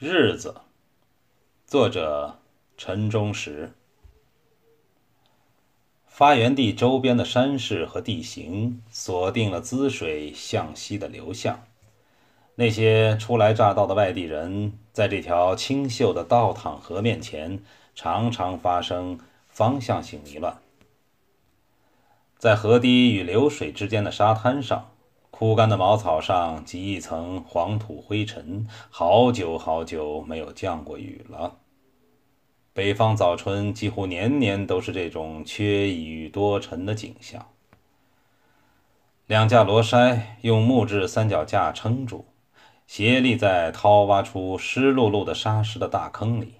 日子，作者陈忠实。发源地周边的山势和地形锁定了滋水向西的流向。那些初来乍到的外地人，在这条清秀的倒淌河面前，常常发生方向性迷乱。在河堤与流水之间的沙滩上。枯干的茅草上积一层黄土灰尘，好久好久没有降过雨了。北方早春几乎年年都是这种缺雨多尘的景象。两架罗筛用木质三脚架撑住，斜立在掏挖出湿漉漉的沙石的大坑里。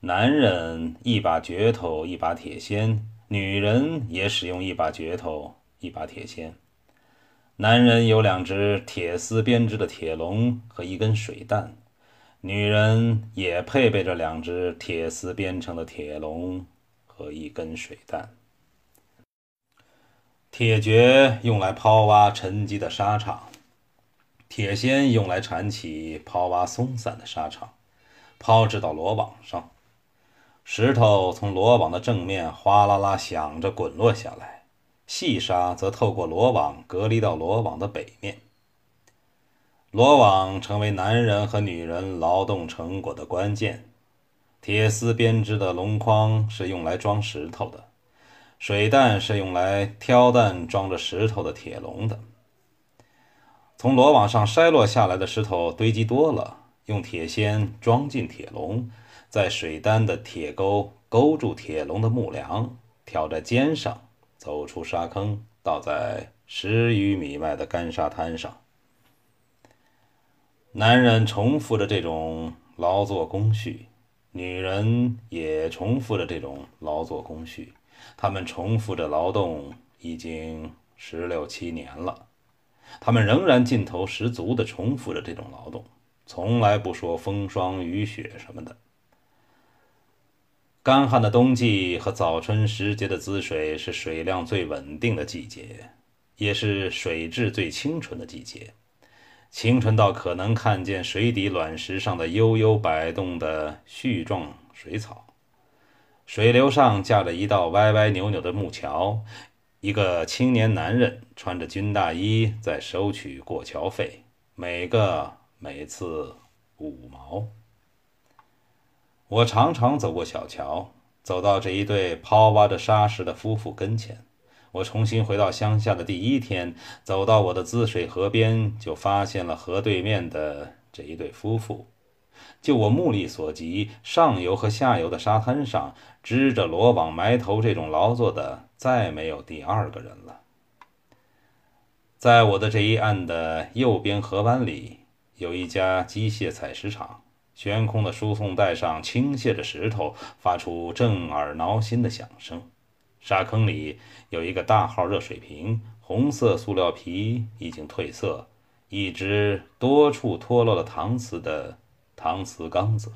男人一把镢头，一把铁锨；女人也使用一把镢头，一把铁锨。男人有两只铁丝编织的铁笼和一根水弹，女人也配备着两只铁丝编成的铁笼和一根水弹。铁掘用来抛挖沉积的沙场，铁锨用来铲起抛挖松散的沙场，抛掷到罗网上，石头从罗网的正面哗啦啦响着滚落下来。细沙则透过罗网隔离到罗网的北面。罗网成为男人和女人劳动成果的关键。铁丝编织的笼筐是用来装石头的，水担是用来挑担装着石头的铁笼的。从罗网上筛落下来的石头堆积多了，用铁锨装进铁笼，在水担的铁钩勾住铁笼的木梁，挑在肩上。走出沙坑，倒在十余米外的干沙滩上。男人重复着这种劳作工序，女人也重复着这种劳作工序。他们重复着劳动已经十六七年了，他们仍然劲头十足地重复着这种劳动，从来不说风霜雨雪什么的。干旱的冬季和早春时节的滋水是水量最稳定的季节，也是水质最清纯的季节，清纯到可能看见水底卵石上的悠悠摆动的絮状水草。水流上架着一道歪歪扭扭的木桥，一个青年男人穿着军大衣在收取过桥费，每个每次五毛。我常常走过小桥，走到这一对抛挖着沙石的夫妇跟前。我重新回到乡下的第一天，走到我的滋水河边，就发现了河对面的这一对夫妇。就我目力所及，上游和下游的沙滩上，支着罗网埋头这种劳作的，再没有第二个人了。在我的这一岸的右边河湾里，有一家机械采石场。悬空的输送带上倾泻着石头，发出震耳挠心的响声。沙坑里有一个大号热水瓶，红色塑料皮已经褪色，一只多处脱落了搪瓷的搪瓷缸子。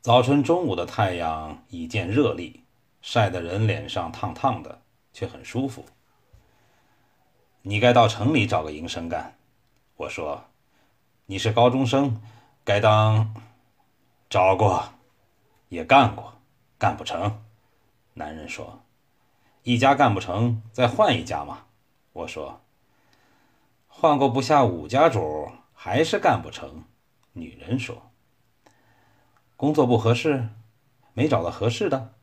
早晨中午的太阳已见热力，晒得人脸上烫烫的，却很舒服。你该到城里找个营生干，我说。你是高中生，该当找过，也干过，干不成。男人说：“一家干不成，再换一家嘛。”我说：“换过不下五家主，还是干不成。”女人说：“工作不合适，没找到合适的。”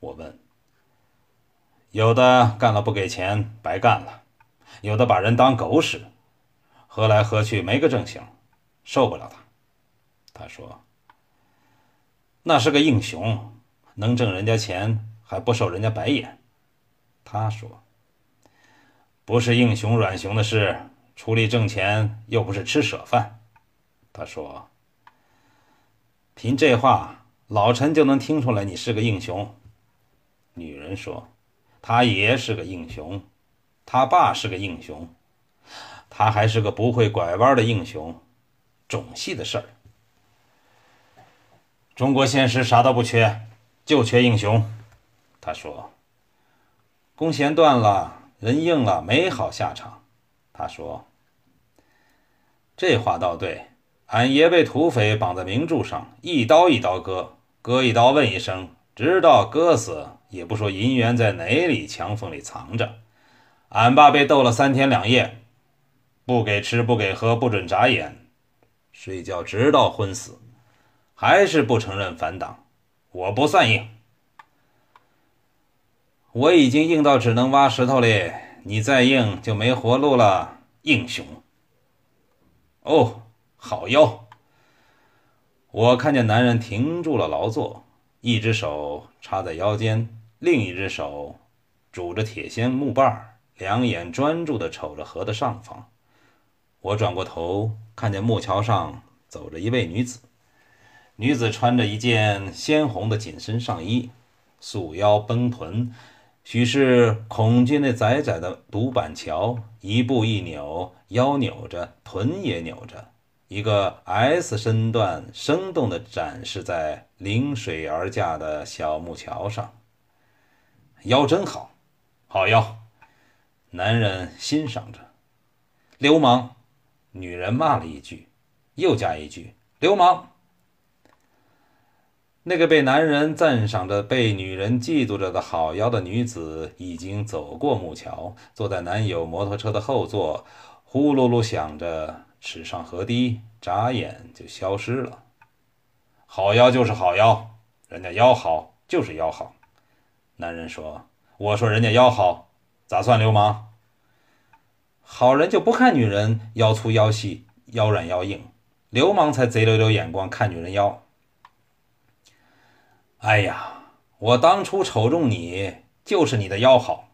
我问：“有的干了不给钱，白干了；有的把人当狗使，喝来喝去没个正形。”受不了他，他说：“那是个英雄，能挣人家钱还不受人家白眼。”他说：“不是英雄软熊的事，出力挣钱又不是吃舍饭。”他说：“凭这话，老陈就能听出来你是个英雄。”女人说：“他爷是个英雄，他爸是个英雄，他还是个不会拐弯的英雄。”种系的事儿，中国现实啥都不缺，就缺英雄。他说：“弓弦断了，人硬了，没好下场。”他说：“这话倒对，俺爷被土匪绑在明柱上，一刀一刀割，割一刀问一声，直到割死也不说银元在哪里墙缝里藏着。俺爸被斗了三天两夜，不给吃不给喝，不准眨眼，睡觉直到昏死，还是不承认反党。我不算硬，我已经硬到只能挖石头了，你再硬就没活路了，英雄。哦。好腰！我看见男人停住了劳作，一只手插在腰间，另一只手拄着铁锨木把，两眼专注地瞅着河的上方。我转过头，看见木桥上走着一位女子。女子穿着一件鲜红的紧身上衣，束腰绷臀，许是恐惧那窄窄的独板桥，一步一扭，腰扭着，臀也扭着。一个 S 身段生动地展示在临水而架的小木桥上，腰真好，好腰。男人欣赏着。流氓，女人骂了一句，又加一句：“流氓。”那个被男人赞赏着、被女人嫉妒着的好腰的女子，已经走过木桥，坐在男友摩托车的后座，呼噜噜响着。驶上河堤，眨眼就消失了。好腰就是好腰，人家腰好就是腰好。男人说：“我说人家腰好，咋算流氓？好人就不看女人腰粗腰细、腰软腰硬，流氓才贼溜溜眼光看女人腰。”哎呀，我当初瞅中你，就是你的腰好。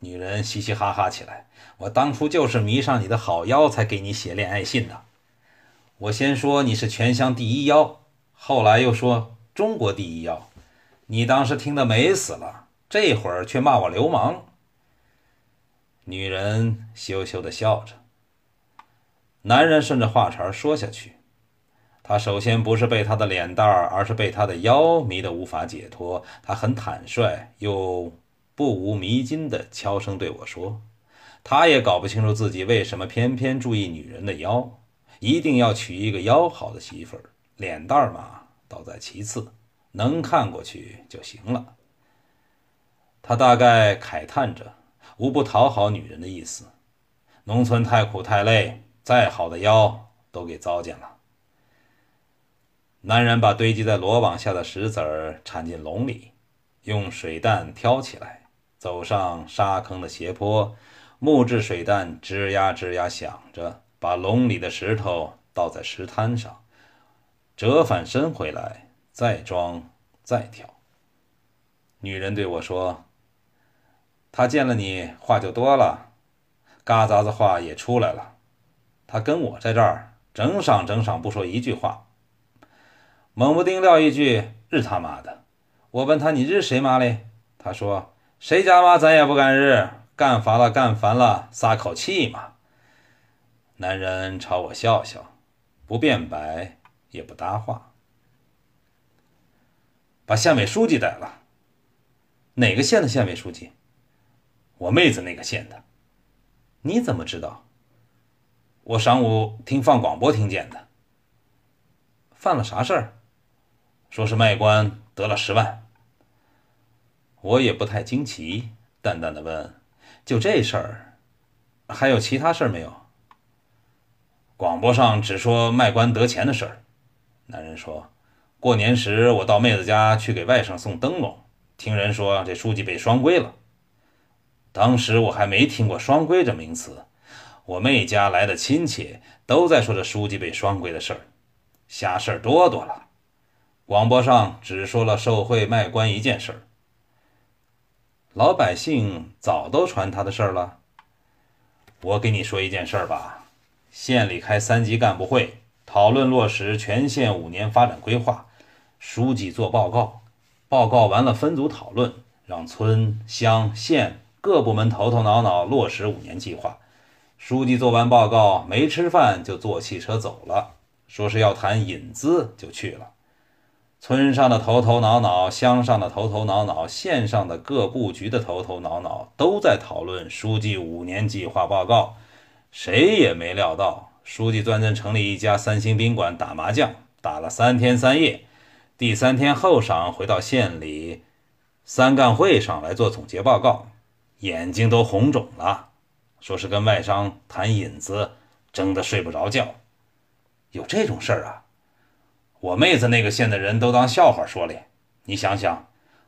女人嘻嘻哈哈起来。我当初就是迷上你的好腰，才给你写恋爱信的。我先说你是全乡第一腰，后来又说中国第一腰。你当时听得美死了，这会儿却骂我流氓。女人羞羞地笑着。男人顺着话茬说下去：他首先不是被她的脸蛋，而是被她的腰迷得无法解脱。他很坦率又不无迷津地悄声对我说。他也搞不清楚自己为什么偏偏注意女人的腰，一定要娶一个腰好的媳妇儿，脸蛋嘛倒在其次，能看过去就行了。他大概慨叹着，无不讨好女人的意思。农村太苦太累，再好的腰都给糟践了。男人把堆积在罗网下的石子儿铲进笼里，用水担挑起来，走上沙坑的斜坡。木质水弹吱呀吱呀响着，把笼里的石头倒在石滩上，折返身回来，再装再挑。女人对我说：“他见了你话就多了，嘎杂子话也出来了。他跟我在这儿整晌整晌不说一句话，猛不丁撂一句日他妈的！我问他你日谁妈嘞？他说谁家妈咱也不敢日。”干烦了，干烦了，撒口气嘛。男人朝我笑笑，不辩白，也不搭话。把县委书记逮了。哪个县的县委书记？我妹子那个县的。你怎么知道？我晌午听放广播听见的。犯了啥事儿？说是卖官得了十万。我也不太惊奇，淡淡的问。就这事儿，还有其他事儿没有？广播上只说卖官得钱的事儿。男人说：“过年时我到妹子家去给外甥送灯笼，听人说这书记被双规了。当时我还没听过双规这名词，我妹家来的亲戚都在说这书记被双规的事儿，瞎事儿多多了。广播上只说了受贿卖官一件事儿。”老百姓早都传他的事儿了。我给你说一件事儿吧，县里开三级干部会，讨论落实全县五年发展规划。书记做报告，报告完了分组讨论，让村乡县各部门头头脑脑落实五年计划。书记做完报告没吃饭就坐汽车走了，说是要谈引资就去了。村上的头头脑脑，乡上的头头脑脑，县上的各部局的头头脑脑，都在讨论书记五年计划报告。谁也没料到，书记钻进城里一家三星宾馆打麻将，打了三天三夜。第三天后晌回到县里三干会上来做总结报告，眼睛都红肿了，说是跟外商谈引子，争得睡不着觉。有这种事儿啊？我妹子那个县的人都当笑话说嘞。你想想，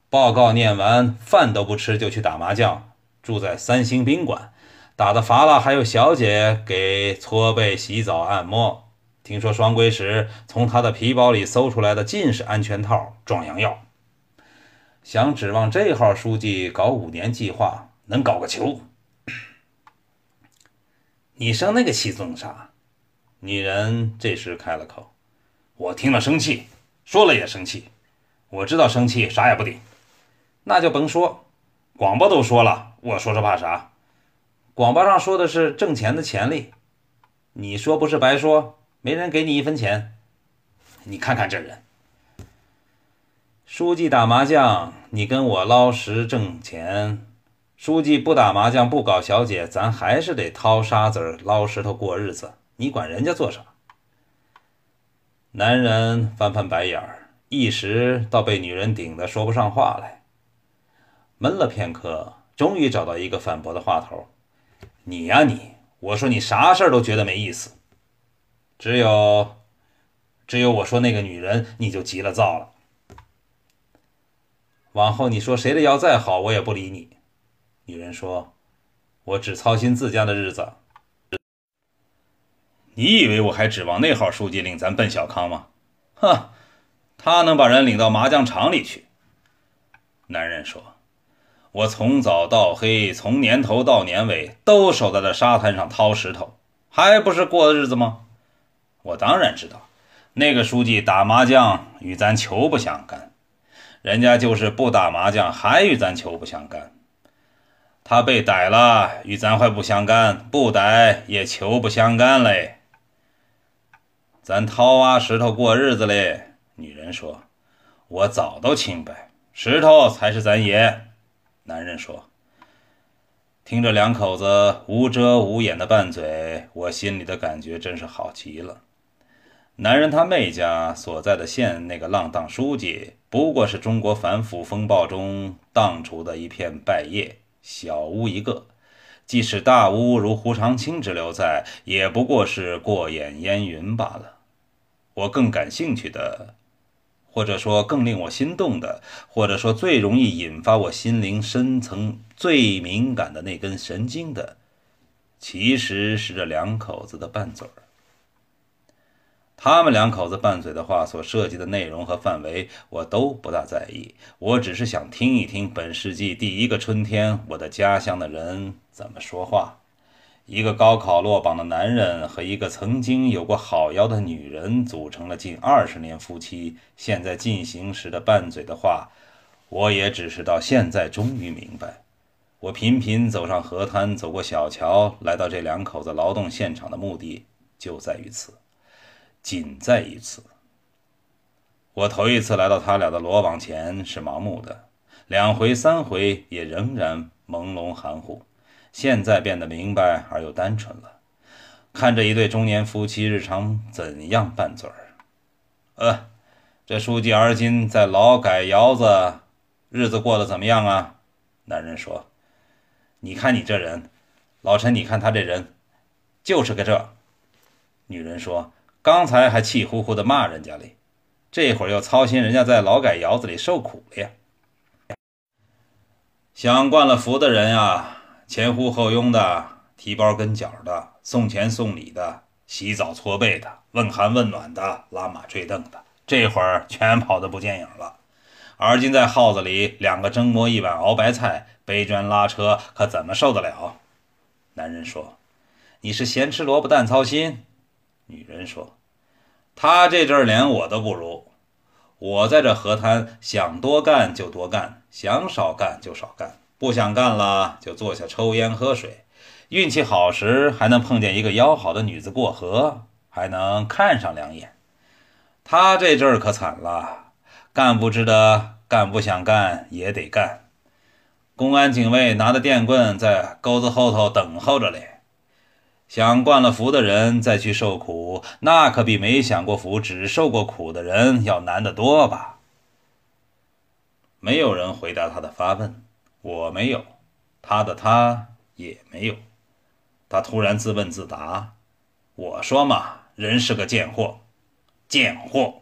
报告念完饭都不吃就去打麻将，住在三星宾馆。打的乏了，还有小姐给搓背、洗澡、按摩。听说双规时从他的皮包里搜出来的尽是安全套、壮阳药。想指望这号书记搞五年计划，能搞个球？你生那个气做啥？女人这时开了口：“我听了生气，说了也生气。我知道生气啥也不顶，那就甭说，广播都说了，我说说怕啥？”广播上说的是挣钱的潜力，你说不是白说？没人给你一分钱。你看看这人，书记打麻将，你跟我捞食挣钱；书记不打麻将，不搞小姐，咱还是得掏沙子捞石头过日子。你管人家做啥？男人翻翻白眼儿，一时倒被女人顶得说不上话来。闷了片刻，终于找到一个反驳的话头。你呀你，我说你啥事儿都觉得没意思，只有，只有我说那个女人，你就急了躁了。往后你说谁的腰再好，我也不理你。女人说：“我只操心自家的日子。”你以为我还指望那号书记领咱奔小康吗？哼，他能把人领到麻将场里去。男人说。我从早到黑，从年头到年尾，都守在这沙滩上掏石头，还不是过日子吗？我当然知道，那个书记打麻将与咱球不相干，人家就是不打麻将还与咱球不相干。他被逮了，与咱还不相干；不逮也求不相干嘞。咱掏挖石头过日子嘞。女人说：“我早都清白，石头才是咱爷。”男人说：“听着两口子无遮无掩的拌嘴，我心里的感觉真是好极了。男人他妹家所在的县那个浪荡书记，不过是中国反腐风暴中荡出的一片败叶，小巫一个；即使大巫如胡长清之流在，也不过是过眼烟云罢了。我更感兴趣的。”或者说更令我心动的，或者说最容易引发我心灵深层最敏感的那根神经的，其实是这两口子的拌嘴儿。他们两口子拌嘴的话所涉及的内容和范围，我都不大在意。我只是想听一听本世纪第一个春天，我的家乡的人怎么说话。一个高考落榜的男人和一个曾经有过好腰的女人组成了近二十年夫妻，现在进行时的拌嘴的话，我也只是到现在终于明白。我频频走上河滩，走过小桥，来到这两口子劳动现场的目的就在于此，仅在一次。我头一次来到他俩的罗网前是盲目的，两回三回也仍然朦胧含糊。现在变得明白而又单纯了，看着一对中年夫妻日常怎样拌嘴儿。呃，这书记而今在劳改窑子，日子过得怎么样啊？男人说：“你看你这人，老陈，你看他这人，就是个这。”女人说：“刚才还气呼呼的骂人家嘞，这会儿又操心人家在劳改窑子里受苦了呀。”享惯了福的人呀。前呼后拥的，提包跟脚的，送钱送礼的，洗澡搓背的，问寒问暖的，拉马追凳的，这会儿全跑得不见影了。而今在号子里，两个蒸馍一碗熬白菜，背砖拉车，可怎么受得了？男人说：“你是咸吃萝卜淡操心。”女人说：“他这阵儿连我都不如。我在这河滩，想多干就多干，想少干就少干。”不想干了，就坐下抽烟喝水。运气好时，还能碰见一个腰好的女子过河，还能看上两眼。他这阵儿可惨了，干不值得干，不想干也得干。公安警卫拿着电棍在沟子后头等候着嘞。享惯了福的人再去受苦，那可比没享过福只受过苦的人要难得多吧？没有人回答他的发问，我没有，他的他也没有。他突然自问自答：“我说嘛，人是个贱货，贱货。”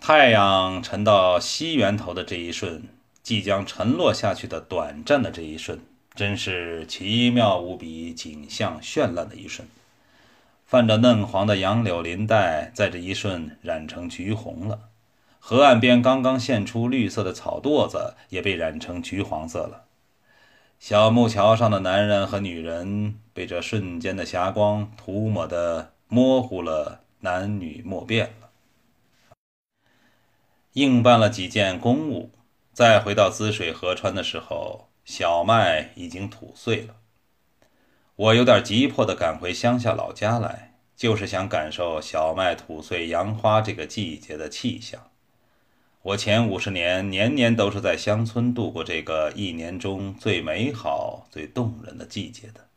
太阳沉到西源头的这一瞬，即将沉落下去的短暂的这一瞬。真是奇妙无比、景象绚烂的一瞬。泛着嫩黄的杨柳林带，在这一瞬染成橘红了。河岸边刚刚现出绿色的草垛子，也被染成橘黄色了。小木桥上的男人和女人，被这瞬间的霞光涂抹的模糊了，男女莫辨了。应办了几件公务，再回到滋水河川的时候。小麦已经吐穗了，我有点急迫地赶回乡下老家来，就是想感受小麦吐穗、杨花这个季节的气象。我前五十年年年都是在乡村度过这个一年中最美好、最动人的季节的。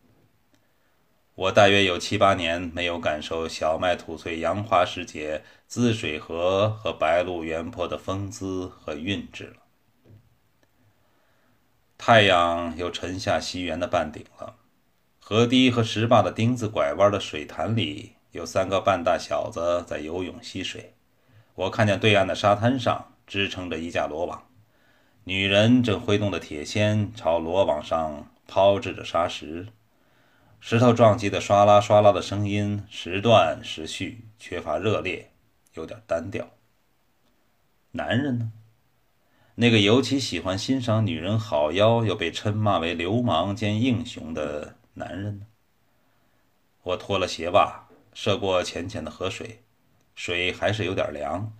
我大约有七八年没有感受小麦吐穗、杨花时节滋水河和白鹿原坡的风姿和韵致了。太阳又沉下西园的半顶了，河堤和石坝的钉子拐弯的水潭里有三个半大小子在游泳嬉水。我看见对岸的沙滩上支撑着一架罗网，女人正挥动着铁锨朝罗网上抛掷着沙石，石头撞击的唰啦唰啦的声音时断时续，缺乏热烈，有点单调。男人呢？那个尤其喜欢欣赏女人好腰，又被称骂为流氓兼英雄的男人呢？我脱了鞋袜，涉过浅浅的河水，水还是有点凉，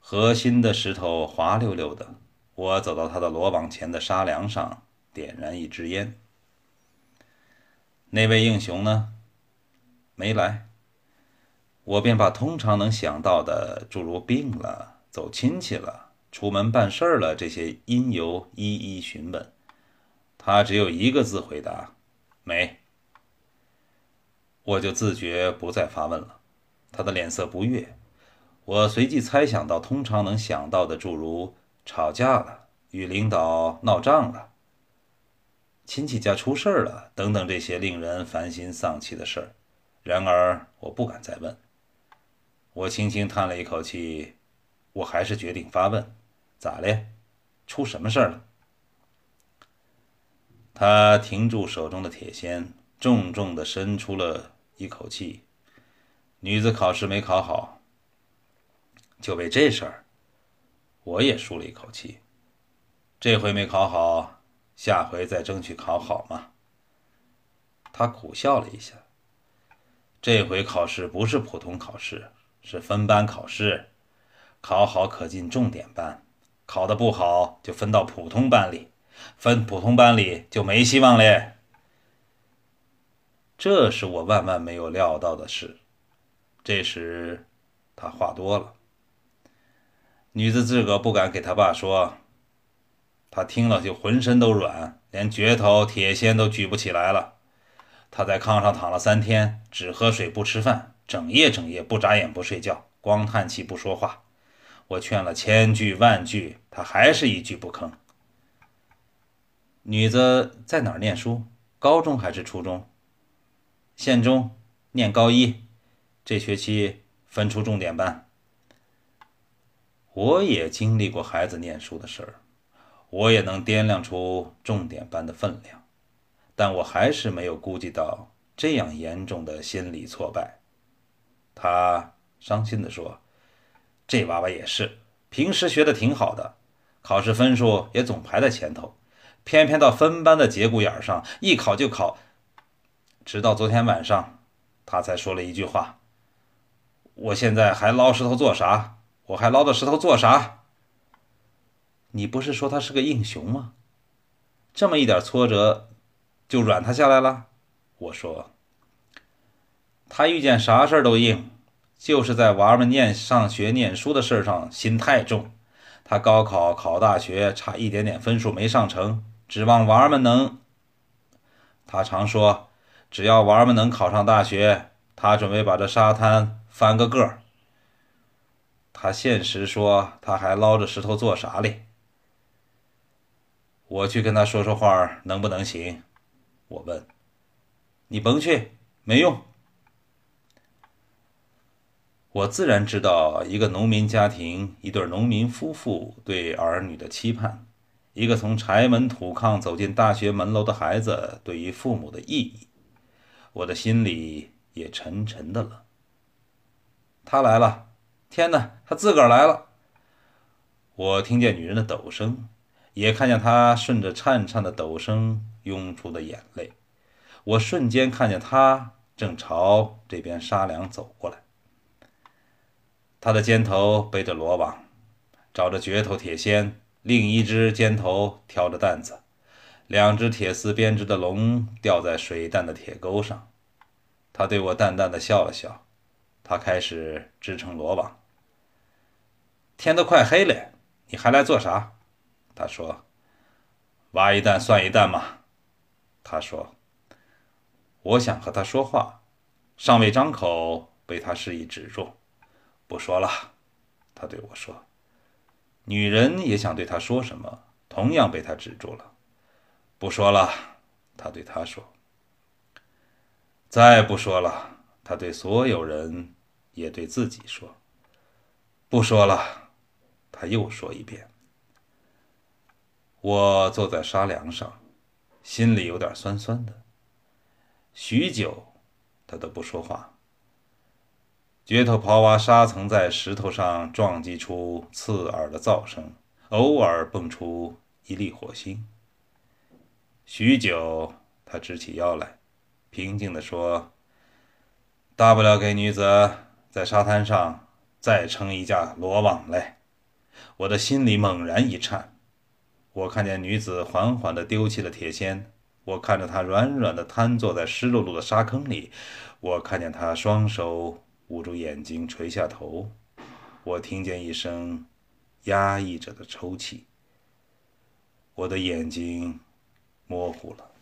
河心的石头滑溜溜的。我走到他的罗网前的沙梁上，点燃一支烟。那位英雄呢？没来。我便把通常能想到的，诸如病了、走亲戚了。出门办事儿了，这些因由一一询问，他只有一个字回答：没。我就自觉不再发问了。他的脸色不悦，我随即猜想到通常能想到的，诸如吵架了、与领导闹仗了、亲戚家出事儿了等等这些令人烦心丧气的事儿。然而我不敢再问。我轻轻叹了一口气，我还是决定发问。咋了？出什么事儿了？他停住手中的铁锨，重重的伸出了一口气。女子考试没考好，就为这事儿，我也舒了一口气。这回没考好，下回再争取考好嘛。他苦笑了一下。这回考试不是普通考试，是分班考试，考好可进重点班。考得不好，就分到普通班里，分普通班里就没希望嘞。这是我万万没有料到的事。这时，他话多了。女子自个不敢给他爸说，他听了就浑身都软，连镢头铁锨都举不起来了。他在炕上躺了三天，只喝水不吃饭，整夜整夜不眨眼不睡觉，光叹气不说话。我劝了千句万句，他还是一句不吭。女子在哪儿念书？高中还是初中？县中念高一，这学期分出重点班。我也经历过孩子念书的事儿，我也能掂量出重点班的分量，但我还是没有估计到这样严重的心理挫败。他伤心地说。这娃娃也是，平时学的挺好的，考试分数也总排在前头，偏偏到分班的节骨眼上，一考就考。直到昨天晚上，他才说了一句话：“我现在还捞石头做啥？我还捞的石头做啥？”你不是说他是个英雄吗？这么一点挫折，就软他下来了？我说，他遇见啥事儿都硬。就是在娃儿们念上学、念书的事上心太重。他高考考大学差一点点分数没上成，指望娃儿们能他常说，只要娃儿们能考上大学，他准备把这沙滩翻个个儿。他现实说，他还捞着石头做啥哩？我去跟他说说话，能不能行？我问。你甭去，没用。我自然知道一个农民家庭、一对农民夫妇对儿女的期盼，一个从柴门土炕走进大学门楼的孩子对于父母的意义。我的心里也沉沉的了。他来了，天哪，他自个儿来了！我听见女人的抖声，也看见她顺着颤颤的抖声涌出的眼泪。我瞬间看见他正朝这边沙梁走过来。他的肩头背着罗网，找着镢头铁锨，另一只肩头挑着担子，两只铁丝编织的笼吊在水弹的铁钩上。他对我淡淡的笑了笑，他开始支撑罗网。天都快黑了，你还来做啥？他说：“挖一担算一担嘛。”他说：“我想和他说话，尚未张口，被他示意止住。”不说了，他对我说。女人也想对他说什么，同样被他止住了。不说了，他对他说。再不说了，他对所有人，也对自己说。不说了，他又说一遍。我坐在沙梁上，心里有点酸酸的。许久，他都不说话。橛头刨挖沙层，在石头上撞击出刺耳的噪声，偶尔蹦出一粒火星。许久，他直起腰来，平静地说：“大不了给女子在沙滩上再撑一架罗网来。”我的心里猛然一颤。我看见女子缓缓地丢弃了铁锨，我看着她软软地瘫坐在湿漉漉的沙坑里，我看见她双手。捂住眼睛，垂下头，我听见一声压抑着的抽泣。我的眼睛模糊了。